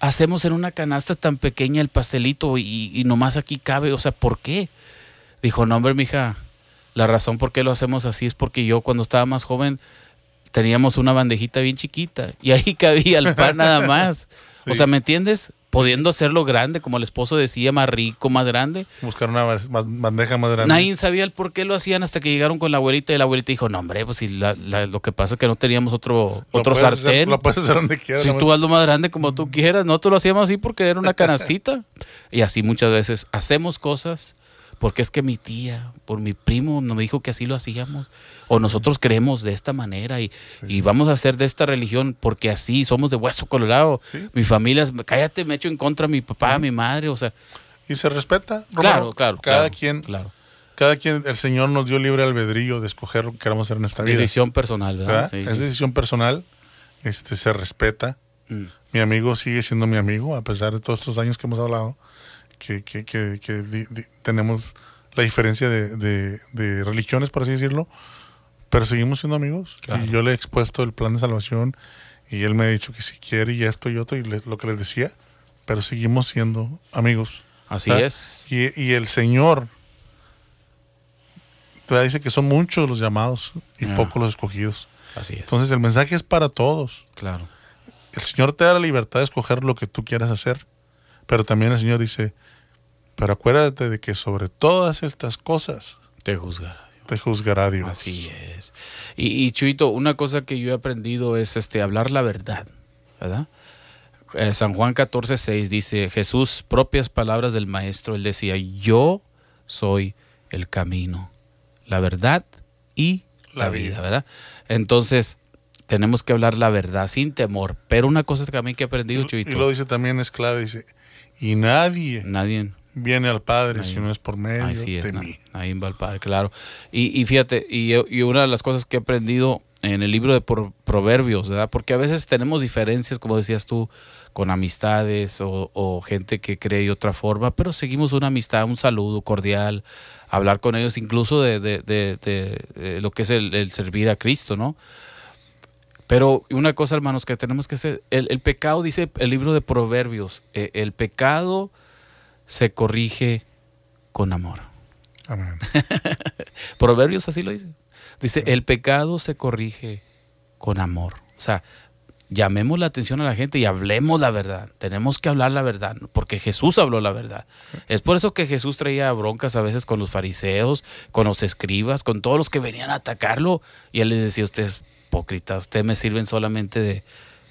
hacemos en una canasta tan pequeña el pastelito y, y nomás aquí cabe? O sea, ¿por qué? Dijo, no, hombre, mija, la razón por qué lo hacemos así es porque yo cuando estaba más joven teníamos una bandejita bien chiquita y ahí cabía el pan nada más. O sea, ¿me entiendes? Pudiendo hacerlo grande, como el esposo decía, más rico, más grande. Buscar una más- bandeja más grande. Nadie sabía el por qué lo hacían hasta que llegaron con la abuelita y la abuelita dijo, no, hombre, pues si la- la- lo que pasa es que no teníamos otro, Lo otro hacer- sartén. lo puedes hacer donde quieras. Si tú hazlo más grande como tú quieras, nosotros lo hacíamos así porque era una canastita. y así muchas veces hacemos cosas porque es que mi tía, por mi primo, nos dijo que así lo hacíamos. O nosotros creemos de esta manera y, y vamos a hacer de esta religión porque así somos de hueso colorado. Sí. Mi familia, es- cállate, me echo en contra a mi papá, a mi madre. O sea, Y se respeta. claro, Romano. claro. Cada claro, quien, Claro. cada quien, el Señor nos dio libre albedrío de escoger lo que queramos hacer en esta vida. Decisión personal, ¿verdad? es decisión personal, este, se respeta. Mm. Mi amigo sigue siendo mi amigo, a pesar de todos estos años que hemos hablado, que, que, que, que di- di- tenemos la diferencia de, de- de religiones, por así decirlo, pero seguimos siendo amigos. Claro. Y yo le he expuesto el plan de salvación y él me ha dicho que si quiere y esto y otro, y le- lo que les decía, pero seguimos siendo amigos. Así ¿verdad? es. Y, y el Señor te dice que son muchos los llamados y Ah. pocos los escogidos. Así es. Entonces el mensaje es para todos. claro. El Señor te da la libertad de escoger lo que tú quieras hacer, pero también el Señor dice, pero acuérdate de que sobre todas estas cosas Te juzgará. te juzgará Dios. Así es. Y, y Chuito, una cosa que yo he aprendido es este hablar la verdad, ¿verdad? Eh, San Juan 14, 6 dice, Jesús, propias palabras del maestro, él decía, yo soy el camino, la verdad y la, La vida, vida. ¿verdad? Entonces, tenemos que hablar la verdad sin temor. Pero una cosa también que he aprendido, Chuito, y lo dice también es clave, dice, y nadie nadie viene al Padre si no es por medio Así es, de na- mí. ahí va el Padre, claro. Y, y fíjate, y, y una de las cosas que he aprendido en el libro de Pro- Proverbios, ¿verdad? Porque a veces tenemos diferencias, como decías tú, con amistades o, o gente que cree de otra forma, pero seguimos una amistad, un saludo cordial, hablar con ellos incluso de, de- de- de- de lo que es el, el servir a Cristo, ¿no? Pero una cosa, hermanos, que tenemos que hacer, el, el pecado, dice el libro de Proverbios, eh, el pecado se corrige con amor. Amén. Proverbios así lo dice. Dice, el pecado se corrige con amor. O sea, llamemos la atención a la gente y hablemos la verdad. Tenemos que hablar la verdad, porque Jesús habló la verdad. Es por eso que Jesús traía broncas a veces con los fariseos, con los escribas, con todos los que venían a atacarlo. Y él les decía, ustedes hipócritas, ustedes me sirven solamente de,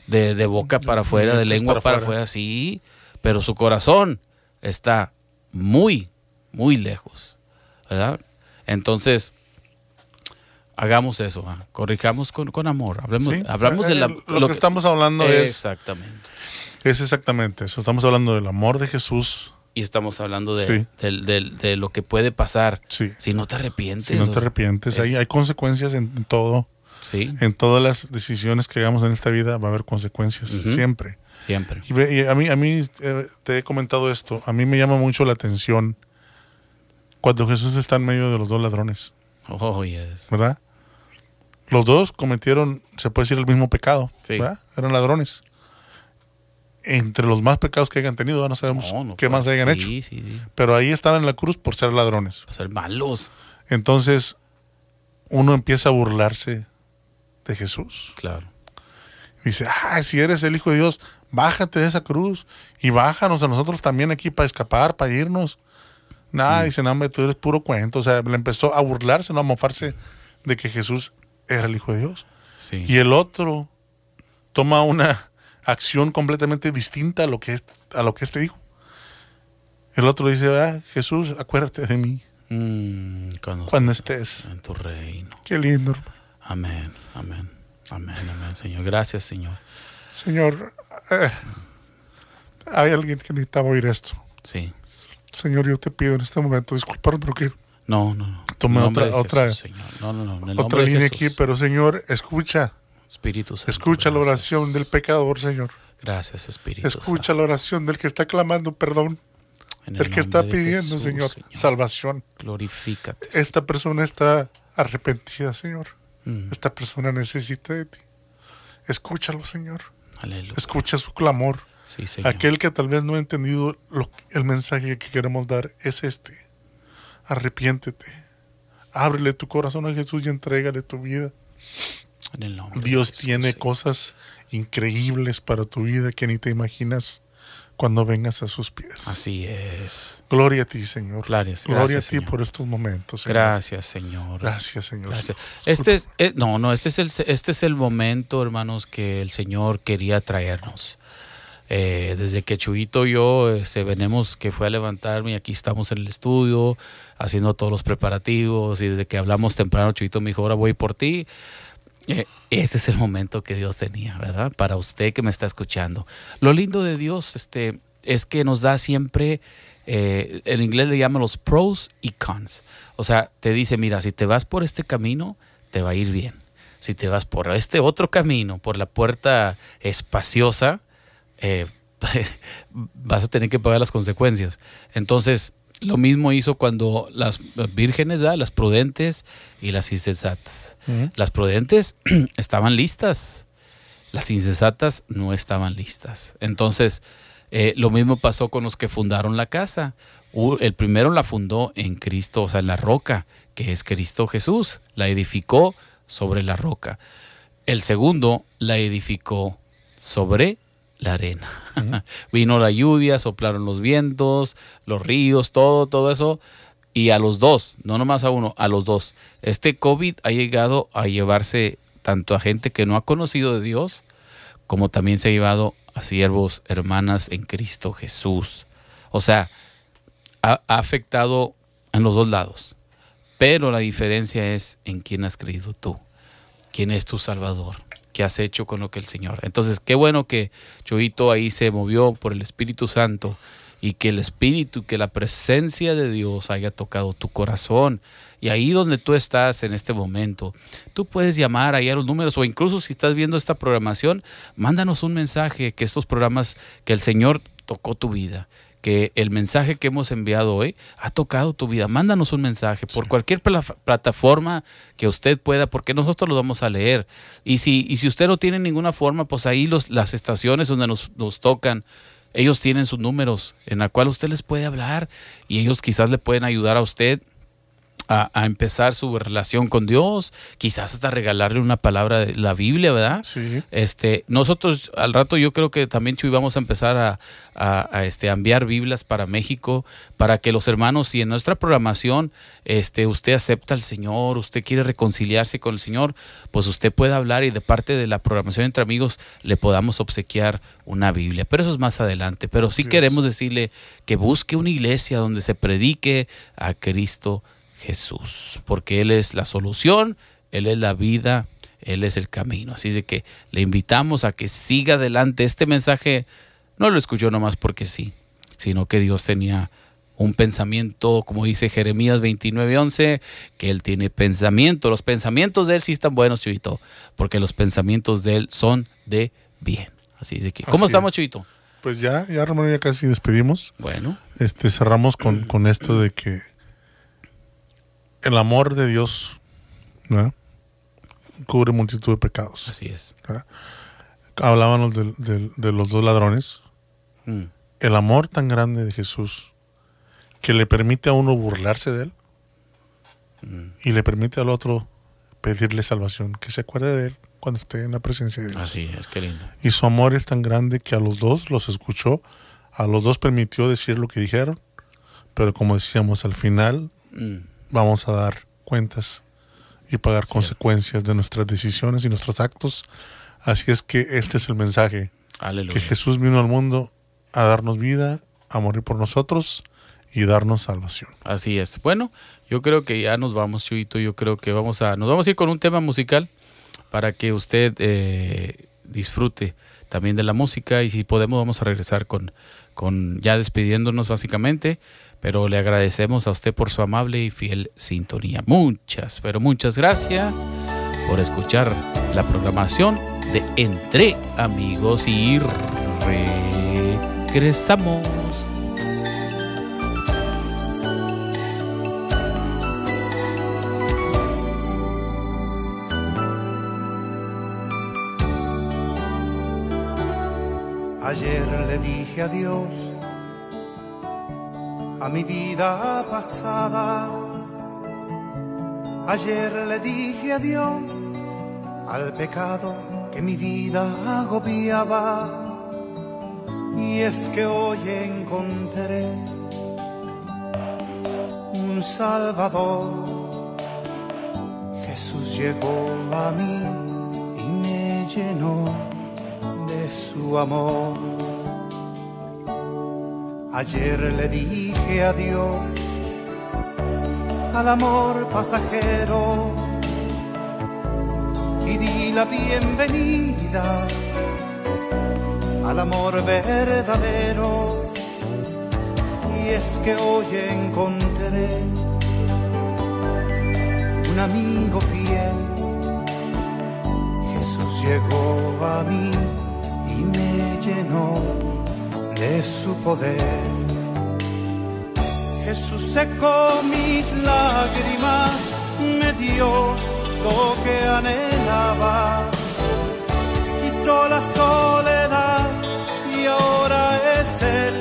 de, de boca para afuera, de lengua para afuera, sí, pero su corazón está muy, muy lejos. ¿Verdad? Entonces, hagamos eso, corrijamos con, con amor. Hablemos, Sí, hablamos de la, eh, lo, que, estamos hablando es, Exactamente. es exactamente eso. Estamos hablando del amor de Jesús Y estamos hablando de, Sí. de lo que puede pasar Sí. si no te arrepientes. Si no te arrepientes, es- hay, hay consecuencias en, en todo. Sí, En todas las decisiones que hagamos en esta vida va a haber consecuencias, siempre. Siempre. Y, a mí, a mí eh, te he comentado esto, a mí me llama mucho la atención cuando Jesús está en medio de los dos ladrones, Oh, yes. ¿verdad? Los dos cometieron, se puede decir, el mismo pecado, Sí. ¿verdad? Eran ladrones. Entre los más pecados que hayan tenido, no sabemos No, no qué más hayan sí, hecho. Sí, sí. Pero ahí estaban en la cruz por ser ladrones. Ser malos, Entonces, uno empieza a burlarse de Jesús. claro. Dice, ah, si eres el Hijo de Dios, bájate de esa cruz y bájanos a nosotros también aquí para escapar, para irnos. Nada, dice, no, hombre, tú eres puro cuento. O sea, le empezó a burlarse, no a mofarse de que Jesús era el Hijo de Dios. Sí. Y el otro toma una acción completamente distinta a lo que, es, a lo que este dijo. El otro dice, ah, Jesús, acuérdate de mí Mm, cuando, cuando estés estés. en tu reino. Qué lindo, hermano. Amén, amén, amén, amén, Señor. Gracias, Señor. Señor, eh, hay alguien que necesitaba oír esto. Sí. Señor, yo te pido en este momento, disculparme porque No, no, no. Otra- Señor. No, no, no. En el otra línea aquí, pero Señor, escucha, Espíritu Santo. escucha la oración del pecador, Señor. Gracias, Espíritu Escucha Santo. la oración del que está clamando perdón, En del que está pidiendo, Jesús, Señor, salvación. Glorifícate. Esta persona está arrepentida, Señor. Mm, Esta persona necesita de ti. Escúchalo, Señor. Aleluya. Escucha su clamor. Sí. Aquel que tal vez no ha entendido lo- el mensaje que queremos dar es este. Arrepiéntete. Ábrele tu corazón a Jesús y entrégale tu vida. En el nombre de Dios Jesús, tiene cosas increíbles para tu vida que ni te imaginas cuando vengas a sus pies. Así es. Gloria a ti, Señor. Gracias, Gloria gracias, a ti Señor. por estos momentos. Señor. Gracias, Señor. Gracias, Señor. Gracias. Este es, eh, no, no, este es el, este es el momento, hermanos, que el Señor quería traernos. Eh, desde que Chuito y yo este, venimos, que fue a levantarme y aquí estamos en el estudio haciendo todos los preparativos y desde que hablamos temprano, Chuito me dijo, ahora voy por ti. Este es el momento que Dios tenía, ¿verdad? Para usted que me está escuchando. Lo lindo de Dios este, es que nos da siempre, eh, en inglés le llaman los pros y cons. O sea, te dice, mira, si te vas por este camino, te va a ir bien. Si te vas por este otro camino, por la puerta espaciosa, eh, vas a tener que pagar las consecuencias. Entonces, lo mismo hizo cuando las vírgenes, ¿verdad? las prudentes y las insensatas. Las prudentes estaban listas, las insensatas no estaban listas. Entonces, eh, lo mismo pasó con los que fundaron la casa. El primero la fundó en Cristo, o sea, en la roca, que es Cristo Jesús. La edificó sobre la roca. El segundo la edificó sobre la arena. Vino la lluvia, soplaron los vientos, los ríos, todo, todo eso. Y a los dos, no nomás a uno, a los dos. Este COVID ha llegado a llevarse tanto a gente que no ha conocido de Dios, como también se ha llevado a siervos, hermanas en Cristo Jesús. O sea, ha, afectado en los dos lados. Pero la diferencia es en quién has creído tú, quién es tu Salvador, qué has hecho con lo que el Señor. Entonces, qué bueno que Choito ahí se movió por el Espíritu Santo y que el Espíritu, que la presencia de Dios haya tocado tu corazón. Y ahí donde tú estás en este momento, tú puedes llamar ahí a los números o incluso si estás viendo esta programación, mándanos un mensaje que estos programas, que el Señor tocó tu vida, que el mensaje que hemos enviado hoy ha tocado tu vida. Mándanos un mensaje por cualquier pla- plataforma que usted pueda, porque nosotros lo vamos a leer. Y si, y si usted no tiene ninguna forma, pues ahí los, las estaciones donde nos, nos tocan, ellos tienen sus números en la cual usted les puede hablar y ellos quizás le pueden ayudar a usted a, a empezar su relación con Dios, quizás hasta regalarle una palabra de la Biblia, ¿verdad? Sí. Este, nosotros al rato yo creo que también Chuy vamos a empezar a, a- a, este, a enviar Biblias para México, para que los hermanos, si en nuestra programación este, usted acepta al Señor, usted quiere reconciliarse con el Señor, pues usted puede hablar y de parte de la programación entre amigos le podamos obsequiar una Biblia. Pero eso es más adelante. Pero sí queremos decirle que busque una iglesia donde se predique a Cristo Jesús, porque Él es la solución, Él es la vida, Él es el camino. Así de que le invitamos a que siga adelante. Este mensaje no lo escuchó nomás porque sí. sino que Dios tenía un pensamiento, como dice Jeremías 29:11, que Él tiene pensamiento. Los pensamientos de Él sí están buenos, Chuito, porque los pensamientos de Él son de bien. Así de que, ¿cómo Así estamos, es. Chuito? Pues ya, ya Romero, ya casi despedimos. Bueno, Este, cerramos con, con esto de que el amor de Dios ¿verdad? cubre multitud de pecados. así es. Hablábamos de los dos ladrones. Mm, El amor tan grande de Jesús que le permite a uno burlarse de él y le permite al otro pedirle salvación, que se acuerde de él cuando esté en la presencia de Dios. Así es, qué lindo. Y su amor es tan grande que a los dos los escuchó, a los dos permitió decir lo que dijeron, pero como decíamos, al final Mm, vamos a dar cuentas y pagar consecuencias de nuestras decisiones y nuestros actos. Así es que este es el mensaje, que. Jesús vino al mundo a darnos vida, a morir por nosotros y darnos salvación. Así es. Bueno, yo creo que ya nos vamos, Chuito. Yo creo que vamos a, nos vamos a ir con un tema musical para que usted eh, disfrute también de la música y si podemos vamos a regresar con, con ya despidiéndonos básicamente. Pero le agradecemos a usted por su amable y fiel sintonía. Muchas, pero muchas gracias por escuchar la programación de Entre Amigos y regresamos. Ayer le dije adiós a mi vida pasada. Ayer le dije adiós al pecado que mi vida agobiaba. Y es que hoy encontré un Salvador. Jesús llegó a mí y me llenó de su amor. Ayer le dije adiós al amor pasajero y di la bienvenida al amor verdadero. Y es que hoy encontré un amigo fiel. Jesús llegó a mí y me llenó de su poder. Jesús secó mis lágrimas, me dio lo que anhelaba, quitó la soledad y ahora es Él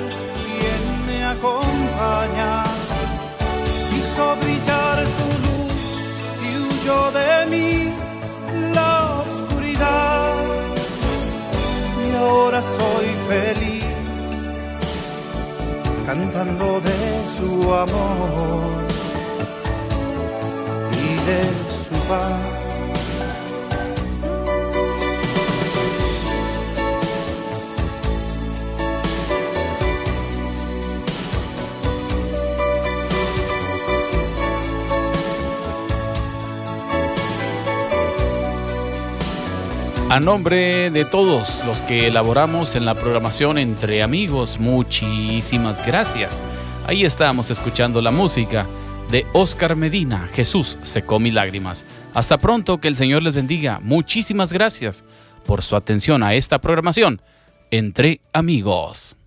quien me acompaña. Hizo brillar su luz y huyó de mí la oscuridad y ahora soy feliz cantando de su amor y de su paz. A nombre de todos los que elaboramos en la programación Entre Amigos, muchísimas gracias. Ahí estábamos escuchando la música de Oscar Medina, Jesús secó mis lágrimas. Hasta pronto, que el Señor les bendiga. Muchísimas gracias por su atención a esta programación Entre Amigos.